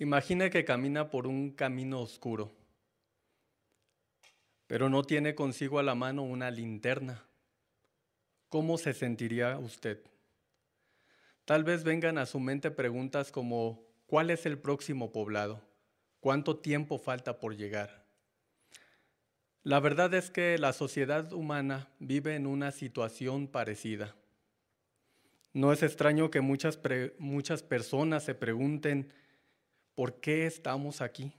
Imagine que camina por un camino oscuro, pero no tiene consigo a la mano una linterna. ¿Cómo se sentiría usted? Tal vez vengan a su mente preguntas como ¿cuál es el próximo poblado? ¿Cuánto tiempo falta por llegar? La verdad es que la sociedad humana vive en una situación parecida. No es extraño que muchas, muchas personas se pregunten, ¿por qué estamos aquí?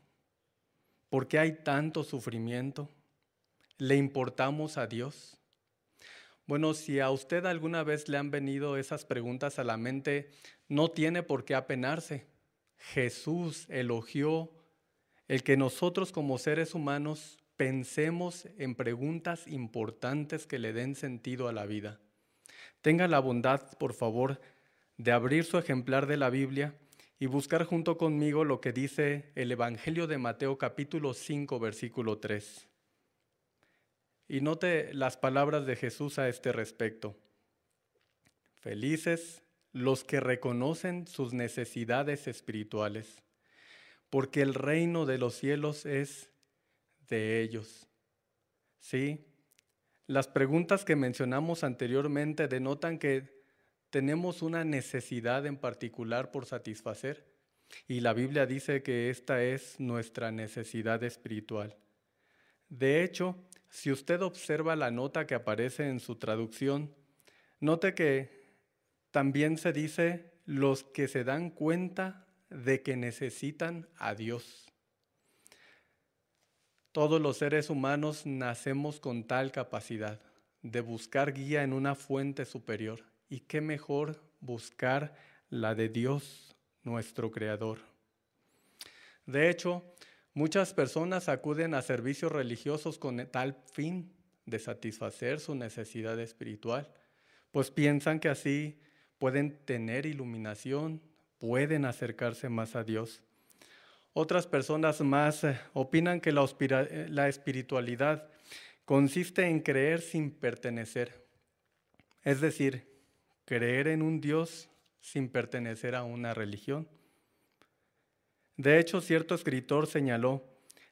¿Por qué hay tanto sufrimiento? ¿Le importamos a Dios? Bueno, si a usted alguna vez le han venido esas preguntas a la mente, no tiene por qué apenarse. Jesús elogió el que nosotros como seres humanos pensemos en preguntas importantes que le den sentido a la vida. Tenga la bondad, por favor, de abrir su ejemplar de la Biblia y buscar junto conmigo lo que dice el Evangelio de Mateo capítulo 5 versículo 3. Y note las palabras de Jesús a este respecto. Felices los que reconocen sus necesidades espirituales, porque el reino de los cielos es de ellos. Sí, las preguntas que mencionamos anteriormente denotan que tenemos una necesidad en particular por satisfacer y la Biblia dice que esta es nuestra necesidad espiritual. De hecho, si usted observa la nota que aparece en su traducción, note que también se dice los que se dan cuenta de que necesitan a Dios. Todos los seres humanos nacemos con tal capacidad de buscar guía en una fuente superior. ¿Y qué mejor buscar la de Dios, nuestro Creador? De hecho, Muchas personas acuden a servicios religiosos con tal fin de satisfacer su necesidad espiritual, pues piensan que así pueden tener iluminación, pueden acercarse más a Dios. Otras personas más eh, opinan que eh, la espiritualidad consiste en creer sin pertenecer, es decir, creer en un Dios sin pertenecer a una religión. De hecho, cierto escritor señaló,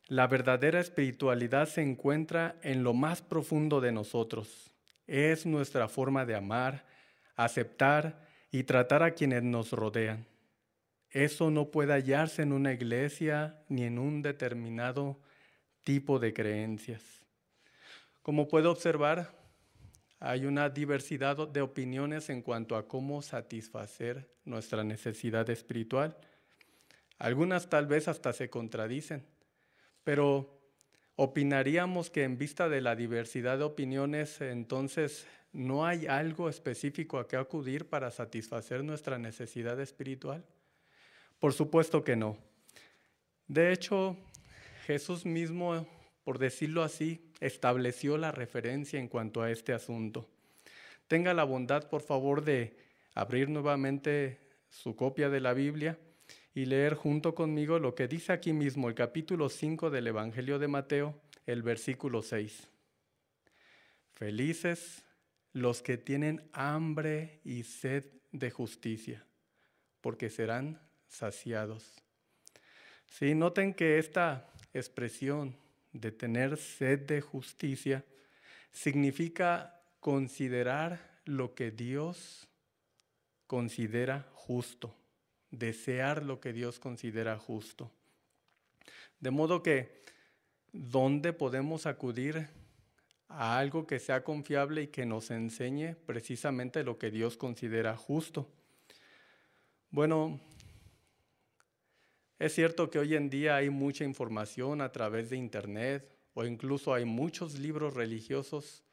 la verdadera espiritualidad se encuentra en lo más profundo de nosotros. Es nuestra forma de amar, aceptar y tratar a quienes nos rodean. Eso no puede hallarse en una iglesia ni en un determinado tipo de creencias. Como puede observar, hay una diversidad de opiniones en cuanto a cómo satisfacer nuestra necesidad espiritual. Algunas tal vez hasta se contradicen, pero opinaríamos que en vista de la diversidad de opiniones, entonces no hay algo específico a que acudir para satisfacer nuestra necesidad espiritual. Por supuesto que no. De hecho, Jesús mismo, por decirlo así, estableció la referencia en cuanto a este asunto. Tenga la bondad, por favor, de abrir nuevamente su copia de la Biblia y leer junto conmigo lo que dice aquí mismo el capítulo 5 del Evangelio de Mateo, el versículo 6. Felices los que tienen hambre y sed de justicia, porque serán saciados. Sí, noten que esta expresión de tener sed de justicia significa considerar lo que Dios considera justo desear lo que Dios considera justo. De modo que, ¿dónde podemos acudir a algo que sea confiable y que nos enseñe precisamente lo que Dios considera justo? Bueno, es cierto que hoy en día hay mucha información a través de Internet o incluso hay muchos libros religiosos,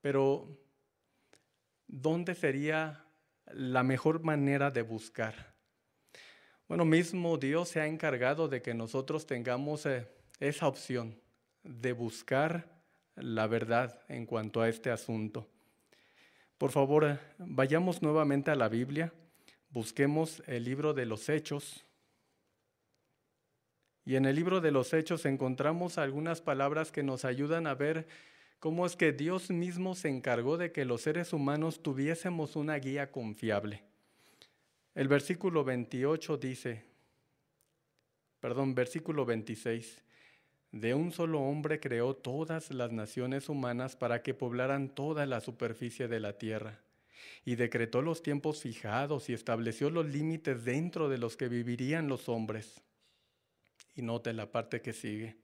pero ¿dónde sería la mejor manera de buscar? Bueno, mismo Dios se ha encargado de que nosotros tengamos eh, esa opción de buscar la verdad en cuanto a este asunto. Por favor, vayamos nuevamente a la Biblia, busquemos el libro de los Hechos. Y en el libro de los Hechos encontramos algunas palabras que nos ayudan a ver cómo es que Dios mismo se encargó de que los seres humanos tuviésemos una guía confiable. El versículo 28 dice, perdón, versículo 26. De un solo hombre creó todas las naciones humanas para que poblaran toda la superficie de la tierra, y decretó los tiempos fijados y estableció los límites dentro de los que vivirían los hombres. Y note la parte que sigue.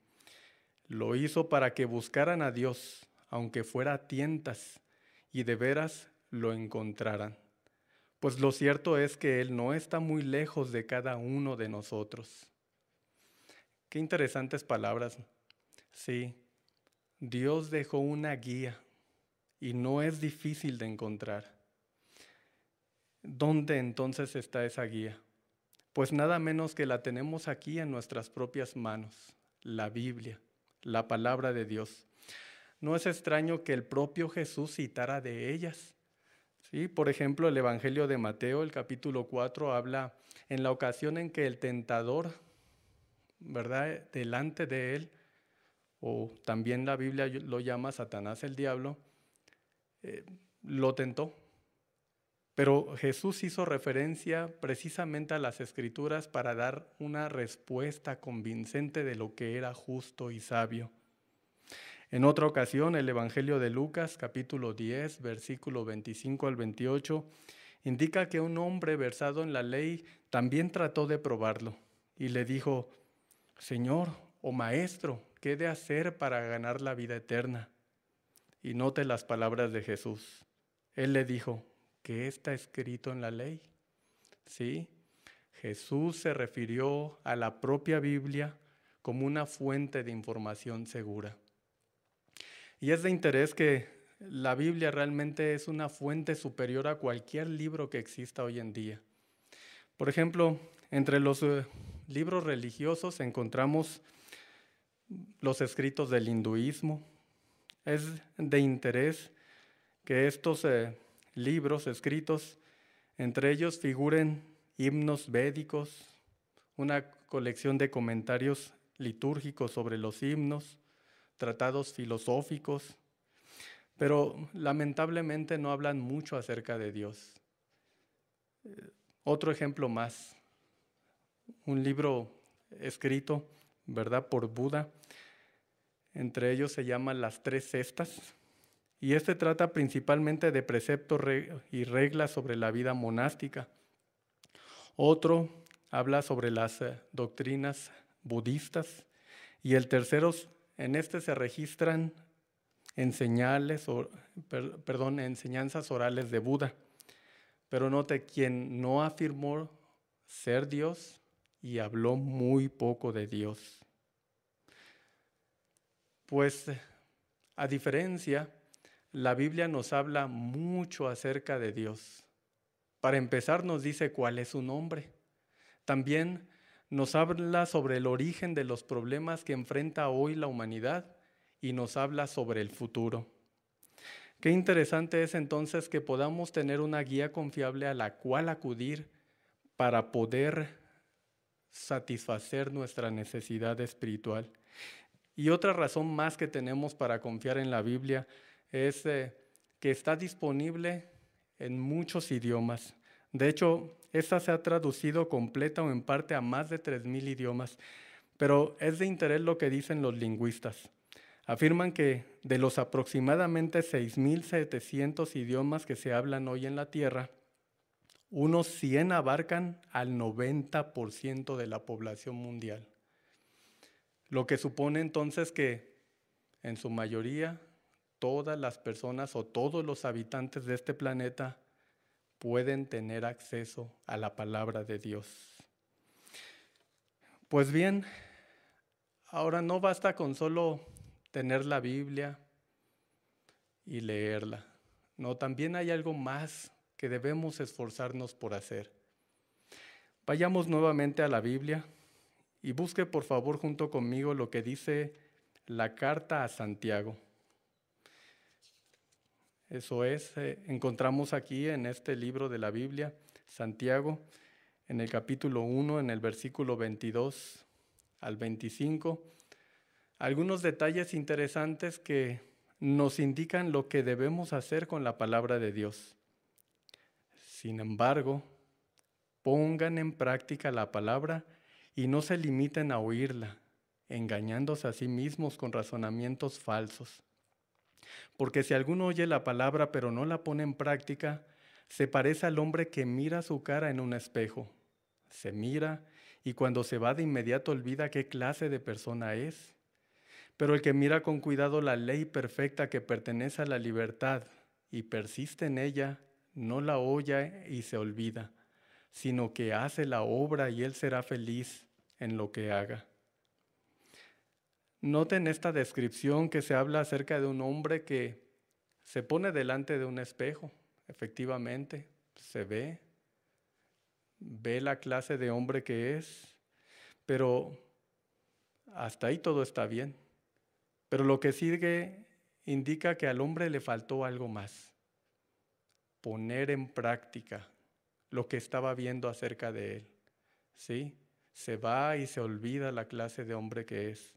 Lo hizo para que buscaran a Dios, aunque fuera a tientas, y de veras lo encontraran. Pues lo cierto es que Él no está muy lejos de cada uno de nosotros. Qué interesantes palabras. Sí, Dios dejó una guía y no es difícil de encontrar. ¿Dónde entonces está esa guía? Pues nada menos que la tenemos aquí en nuestras propias manos, la Biblia, la palabra de Dios. No es extraño que el propio Jesús citara de ellas. ¿Sí? Por ejemplo, el Evangelio de Mateo, el capítulo 4, habla en la ocasión en que el tentador ¿verdad? Delante de él, o también la Biblia lo llama Satanás el diablo, eh, lo tentó. Pero Jesús hizo referencia precisamente a las escrituras para dar una respuesta convincente de lo que era justo y sabio. En otra ocasión, el Evangelio de Lucas, capítulo 10, versículo 25 al 28, indica que un hombre versado en la ley también trató de probarlo y le dijo, Señor o Maestro, ¿qué de hacer para ganar la vida eterna? Y note las palabras de Jesús. Él le dijo, ¿qué está escrito en la ley? Sí, Jesús se refirió a la propia Biblia como una fuente de información segura. Y es de interés que la Biblia realmente es una fuente superior a cualquier libro que exista hoy en día. Por ejemplo, entre los eh, libros religiosos encontramos los escritos del hinduismo. Es de interés que estos eh, libros escritos, entre ellos figuren himnos védicos, una colección de comentarios litúrgicos sobre los himnos, tratados filosóficos, pero lamentablemente no hablan mucho acerca de Dios. Eh, otro ejemplo más, un libro escrito, ¿verdad?, por Buda. Entre ellos se llama Las Tres Cestas. Y este trata principalmente de preceptos y reglas sobre la vida monástica. Otro habla sobre las eh, doctrinas budistas. Y el tercero, en este se registran perdón, enseñanzas orales de Buda. Pero note, quien no afirmó ser Dios y habló muy poco de Dios. Pues a diferencia, la Biblia nos habla mucho acerca de Dios. Para empezar nos dice cuál es su nombre. También nos habla sobre el origen de los problemas que enfrenta hoy la humanidad y nos habla sobre el futuro. Qué interesante es entonces que podamos tener una guía confiable a la cual acudir para poder satisfacer nuestra necesidad espiritual. Y otra razón más que tenemos para confiar en la Biblia es eh, que está disponible en muchos idiomas. De hecho, esta se ha traducido completa o en parte a más de 3.000 idiomas, pero es de interés lo que dicen los lingüistas. Afirman que de los aproximadamente 6.700 idiomas que se hablan hoy en la Tierra, unos 100 abarcan al 90% de la población mundial. Lo que supone entonces que en su mayoría todas las personas o todos los habitantes de este planeta pueden tener acceso a la palabra de Dios. Pues bien, ahora no basta con solo tener la Biblia y leerla. No, también hay algo más que debemos esforzarnos por hacer. Vayamos nuevamente a la Biblia y busque por favor junto conmigo lo que dice la carta a Santiago. Eso es, eh, encontramos aquí en este libro de la Biblia, Santiago, en el capítulo 1, en el versículo 22 al 25, algunos detalles interesantes que nos indican lo que debemos hacer con la palabra de Dios. Sin embargo, pongan en práctica la palabra y no se limiten a oírla, engañándose a sí mismos con razonamientos falsos. Porque si alguno oye la palabra pero no la pone en práctica, se parece al hombre que mira su cara en un espejo. Se mira y cuando se va de inmediato olvida qué clase de persona es. Pero el que mira con cuidado la ley perfecta que pertenece a la libertad y persiste en ella, no la oye y se olvida, sino que hace la obra y él será feliz en lo que haga. Noten esta descripción que se habla acerca de un hombre que se pone delante de un espejo, efectivamente, se ve, ve la clase de hombre que es, pero hasta ahí todo está bien. Pero lo que sigue indica que al hombre le faltó algo más, poner en práctica lo que estaba viendo acerca de él. ¿Sí? Se va y se olvida la clase de hombre que es.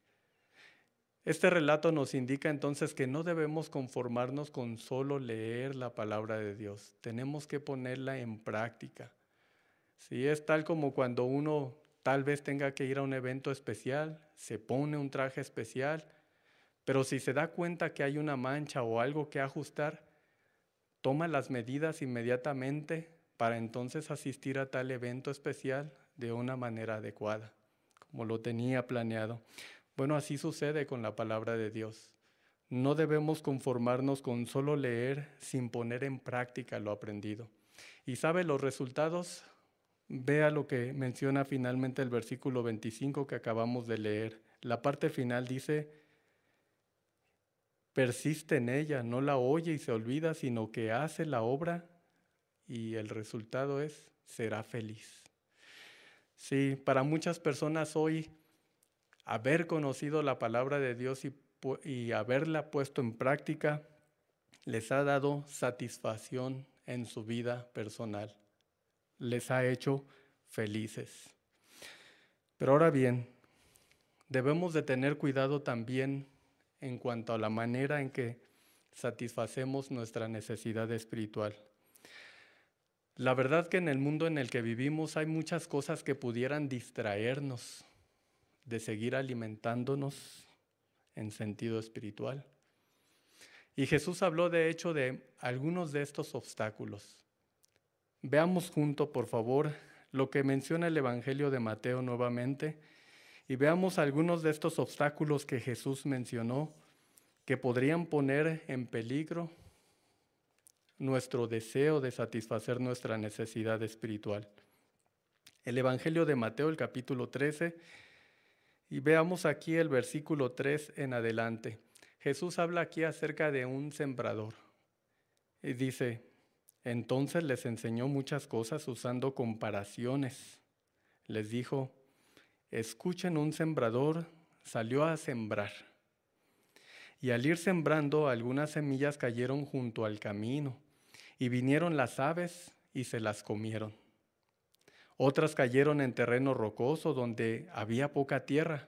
Este relato nos indica entonces que no debemos conformarnos con solo leer la palabra de Dios, tenemos que ponerla en práctica. Si es tal como cuando uno tal vez tenga que ir a un evento especial, se pone un traje especial, pero si se da cuenta que hay una mancha o algo que ajustar, toma las medidas inmediatamente para entonces asistir a tal evento especial de una manera adecuada, como lo tenía planeado. Bueno, así sucede con la palabra de Dios. No debemos conformarnos con solo leer sin poner en práctica lo aprendido. ¿Y sabe los resultados? Vea lo que menciona finalmente el versículo 25 que acabamos de leer. La parte final dice, persiste en ella, no la oye y se olvida, sino que hace la obra y el resultado es, será feliz. Sí, para muchas personas hoy haber conocido la palabra de Dios y, haberla puesto en práctica les ha dado satisfacción en su vida personal, les ha hecho felices. Pero ahora bien, debemos de tener cuidado también en cuanto a la manera en que satisfacemos nuestra necesidad espiritual. La verdad que en el mundo en el que vivimos hay muchas cosas que pudieran distraernos de seguir alimentándonos en sentido espiritual. Y Jesús habló de hecho de algunos de estos obstáculos. Veamos junto, por favor, lo que menciona el Evangelio de Mateo nuevamente y veamos algunos de estos obstáculos que Jesús mencionó que podrían poner en peligro nuestro deseo de satisfacer nuestra necesidad espiritual. El Evangelio de Mateo, el capítulo 13, y veamos aquí el versículo 3 en adelante. Jesús habla aquí acerca de un sembrador. Y dice, entonces les enseñó muchas cosas usando comparaciones. Les dijo, escuchen un sembrador salió a sembrar. Y al ir sembrando, algunas semillas cayeron junto al camino, y vinieron las aves y se las comieron. Otras cayeron en terreno rocoso donde había poca tierra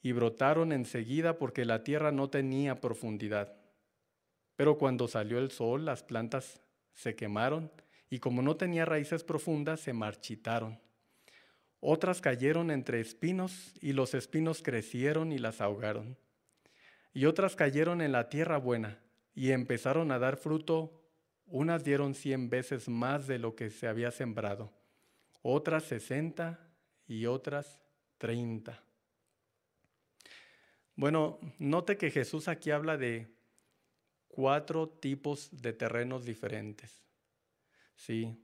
y brotaron enseguida porque la tierra no tenía profundidad. Pero cuando salió el sol, las plantas se quemaron y como no tenía raíces profundas, se marchitaron. Otras cayeron entre espinos y los espinos crecieron y las ahogaron. Y otras cayeron en la tierra buena y empezaron a dar fruto. Unas dieron cien veces más de lo que se había sembrado otras 60 y otras 30. Bueno, note que Jesús aquí habla de cuatro tipos de terrenos diferentes. Sí.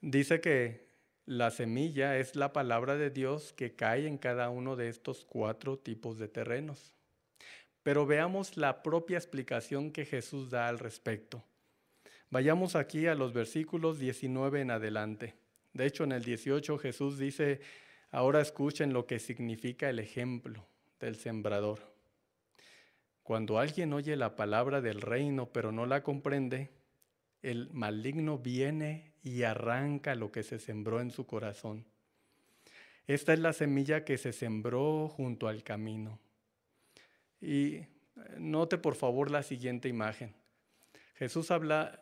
Dice que la semilla es la palabra de Dios que cae en cada uno de estos cuatro tipos de terrenos. Pero veamos la propia explicación que Jesús da al respecto. Vayamos aquí a los versículos 19 en adelante. De hecho, en el 18 Jesús dice, ahora escuchen lo que significa el ejemplo del sembrador. Cuando alguien oye la palabra del reino pero no la comprende, el maligno viene y arranca lo que se sembró en su corazón. Esta es la semilla que se sembró junto al camino. Y note por favor la siguiente imagen. Jesús habla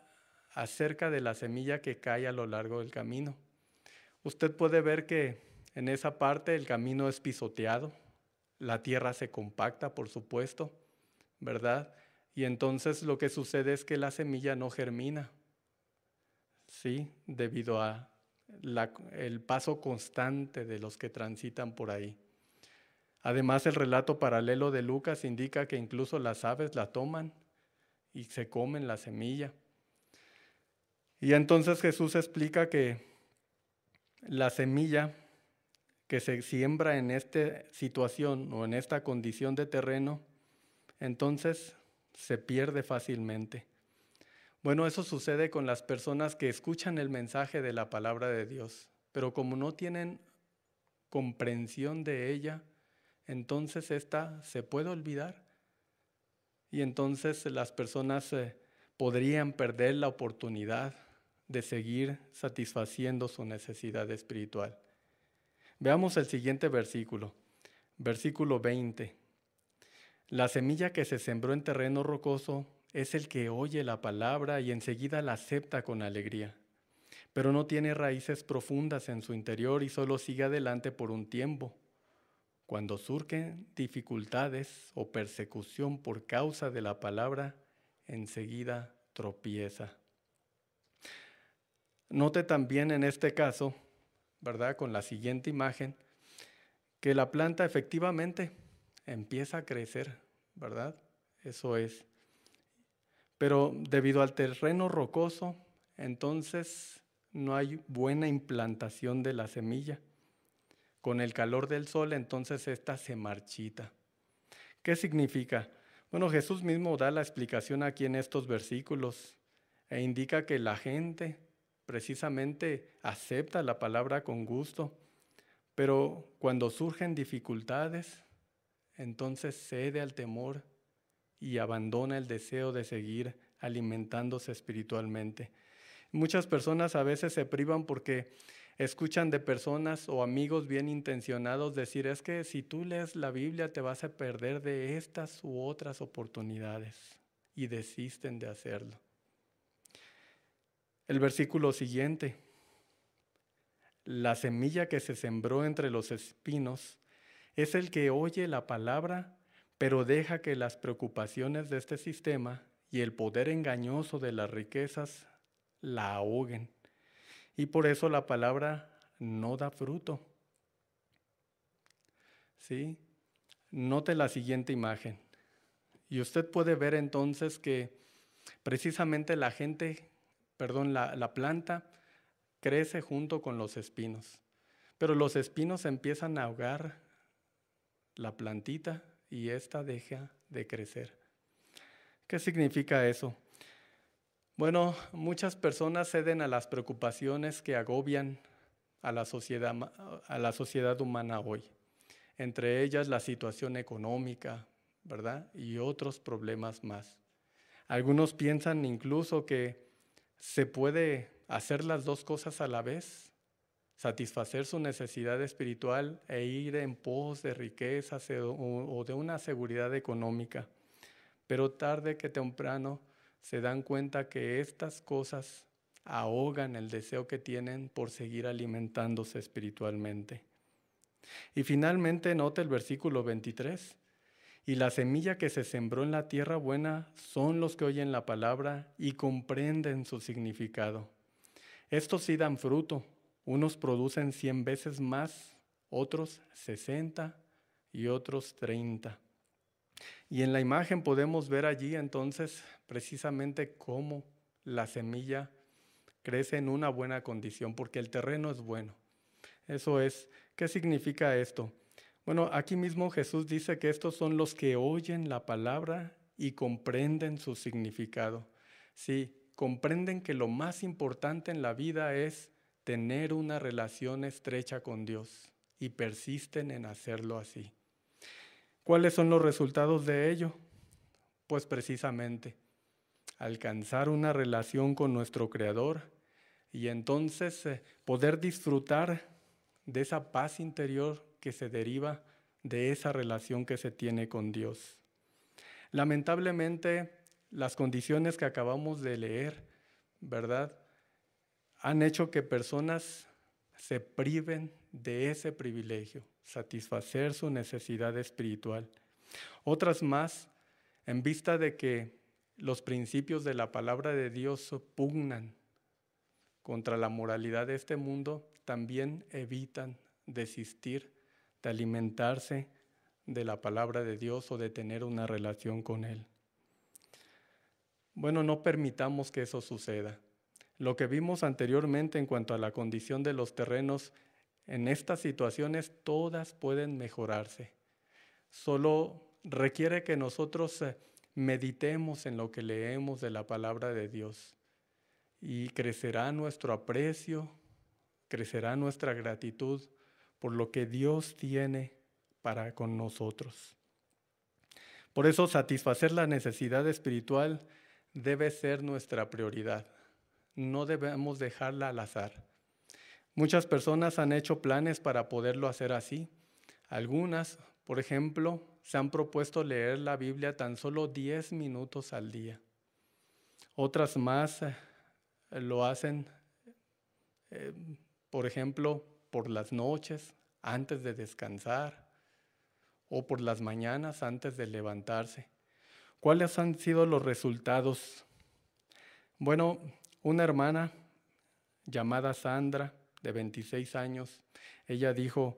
acerca de la semilla que cae a lo largo del camino usted puede ver que en esa parte el camino es pisoteado, la tierra se compacta, por supuesto, ¿verdad? Y entonces lo que sucede es que la semilla no germina, ¿sí? Debido a el paso constante de los que transitan por ahí. Además, el relato paralelo de Lucas indica que incluso las aves la toman y se comen la semilla. Y entonces Jesús explica que la semilla que se siembra en esta situación o en esta condición de terreno, entonces se pierde fácilmente. Bueno, eso sucede con las personas que escuchan el mensaje de la palabra de Dios, pero como no tienen comprensión de ella, entonces esta se puede olvidar y entonces las personas eh, podrían perder la oportunidad de seguir satisfaciendo su necesidad espiritual. Veamos el siguiente versículo, versículo 20. La semilla que se sembró en terreno rocoso es el que oye la palabra y enseguida la acepta con alegría, pero no tiene raíces profundas en su interior y solo sigue adelante por un tiempo. Cuando surgen dificultades o persecución por causa de la palabra, enseguida tropieza. Note también en este caso, ¿verdad? Con la siguiente imagen, que la planta efectivamente empieza a crecer, ¿verdad? Eso es. Pero debido al terreno rocoso, entonces no hay buena implantación de la semilla. Con el calor del sol, entonces esta se marchita. ¿Qué significa? Bueno, Jesús mismo da la explicación aquí en estos versículos e indica que la gente precisamente acepta la palabra con gusto, pero cuando surgen dificultades, entonces cede al temor y abandona el deseo de seguir alimentándose espiritualmente. Muchas personas a veces se privan porque escuchan de personas o amigos bien intencionados decir, es que si tú lees la Biblia te vas a perder de estas u otras oportunidades y desisten de hacerlo. El versículo siguiente, la semilla que se sembró entre los espinos es el que oye la palabra pero deja que las preocupaciones de este sistema y el poder engañoso de las riquezas la ahoguen. Y por eso la palabra no da fruto. ¿Sí? Note la siguiente imagen. Y usted puede ver entonces que precisamente la gente, perdón, la, la planta crece junto con los espinos. Pero los espinos empiezan a ahogar la plantita y ésta deja de crecer. ¿Qué significa eso? Bueno, muchas personas ceden a las preocupaciones que agobian a la sociedad, a la sociedad humana hoy, entre ellas la situación económica, ¿verdad? Y otros problemas más. Algunos piensan incluso que se puede hacer las dos cosas a la vez, satisfacer su necesidad espiritual e ir en pos de riquezas o de una seguridad económica. Pero tarde que temprano se dan cuenta que estas cosas ahogan el deseo que tienen por seguir alimentándose espiritualmente. Y finalmente nota el versículo 23. Y la semilla que se sembró en la tierra buena son los que oyen la palabra y comprenden su significado. Estos sí dan fruto unos producen 100 veces más, otros 60 y otros 30. Y en la imagen podemos ver allí entonces precisamente cómo la semilla crece en una buena condición, porque el terreno es bueno. Eso es, ¿qué significa esto? Bueno, aquí mismo Jesús dice que estos son los que oyen la palabra y comprenden su significado. Sí, comprenden que lo más importante en la vida es tener una relación estrecha con Dios y persisten en hacerlo así. ¿Cuáles son los resultados de ello? Pues precisamente alcanzar una relación con nuestro Creador y entonces eh, poder disfrutar de esa paz interior que se deriva de esa relación que se tiene con Dios. Lamentablemente, las condiciones que acabamos de leer, ¿verdad? han hecho que personas se priven de ese privilegio, satisfacer su necesidad espiritual. Otras más, en vista de que los principios de la palabra de Dios pugnan contra la moralidad de este mundo, también evitan desistir de alimentarse de la palabra de Dios o de tener una relación con Él. Bueno, no permitamos que eso suceda. Lo que vimos anteriormente en cuanto a la condición de los terrenos, en estas situaciones todas pueden mejorarse. Solo requiere que nosotros eh, meditemos en lo que leemos de la palabra de Dios y crecerá nuestro aprecio, crecerá nuestra gratitud por lo que Dios tiene para con nosotros. Por eso satisfacer la necesidad espiritual debe ser nuestra prioridad. No debemos dejarla al azar. Muchas personas han hecho planes para poderlo hacer así. Algunas, por ejemplo, se han propuesto leer la Biblia tan solo 10 minutos al día. Otras más eh, lo hacen, eh, por ejemplo, por las noches, antes de descansar, o por las mañanas antes de levantarse. ¿Cuáles han sido los resultados? Bueno, una hermana llamada Sandra, de 26 años, ella dijo,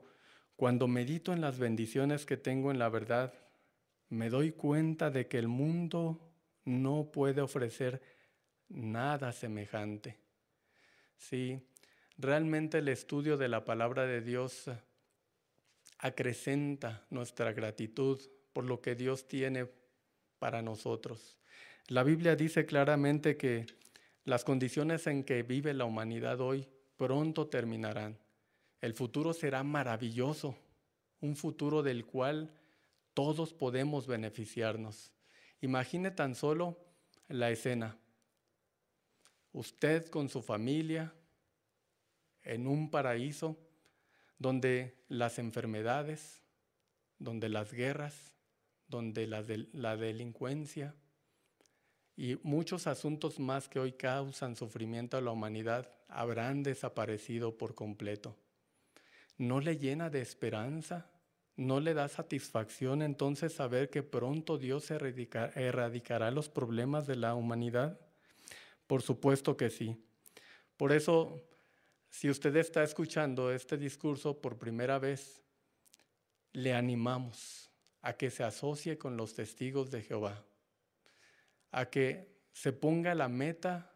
cuando medito en las bendiciones que tengo en la verdad, me doy cuenta de que el mundo no puede ofrecer nada semejante. Sí, realmente el estudio de la palabra de Dios acrecenta nuestra gratitud por lo que Dios tiene para nosotros. La Biblia dice claramente que las condiciones en que vive la humanidad hoy pronto terminarán. El futuro será maravilloso, un futuro del cual todos podemos beneficiarnos. Imagine tan solo la escena. Usted con su familia en un paraíso donde las enfermedades, donde las guerras, donde la, delincuencia y muchos asuntos más que hoy causan sufrimiento a la humanidad habrán desaparecido por completo. ¿No le llena de esperanza? ¿No le da satisfacción entonces saber que pronto Dios erradicará los problemas de la humanidad? Por supuesto que sí. Por eso, si usted está escuchando este discurso por primera vez, le animamos a que se asocie con los testigos de Jehová, a que se ponga la meta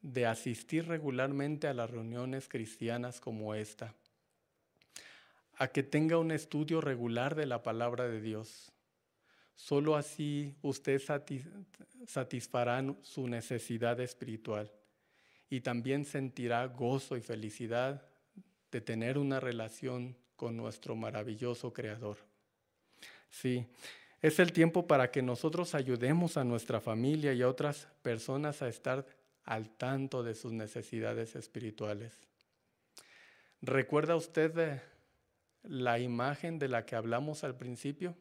de asistir regularmente a las reuniones cristianas como esta a que tenga un estudio regular de la palabra de Dios. Solo así usted satisfará su necesidad espiritual y también sentirá gozo y felicidad de tener una relación con nuestro maravilloso Creador. Sí, es el tiempo para que nosotros ayudemos a nuestra familia y a otras personas a estar al tanto de sus necesidades espirituales. ¿Recuerda usted de la imagen de la que hablamos al principio?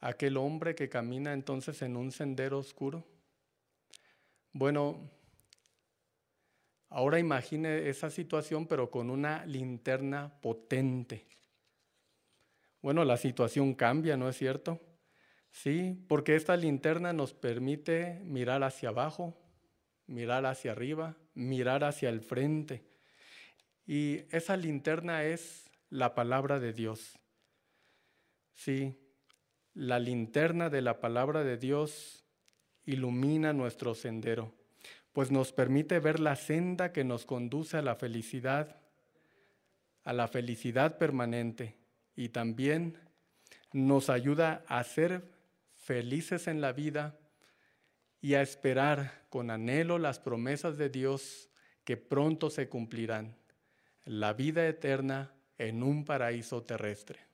Aquel hombre que camina entonces en un sendero oscuro. Bueno, ahora imagine esa situación pero con una linterna potente. Bueno, la situación cambia, ¿no es cierto? Sí, porque esta linterna nos permite mirar hacia abajo, mirar hacia arriba, mirar hacia el frente. Y esa linterna es la palabra de Dios. Sí, la linterna de la palabra de Dios ilumina nuestro sendero, pues nos permite ver la senda que nos conduce a la felicidad, a la felicidad permanente y también nos ayuda a ser felices en la vida y a esperar con anhelo las promesas de Dios que pronto se cumplirán, la vida eterna en un paraíso terrestre.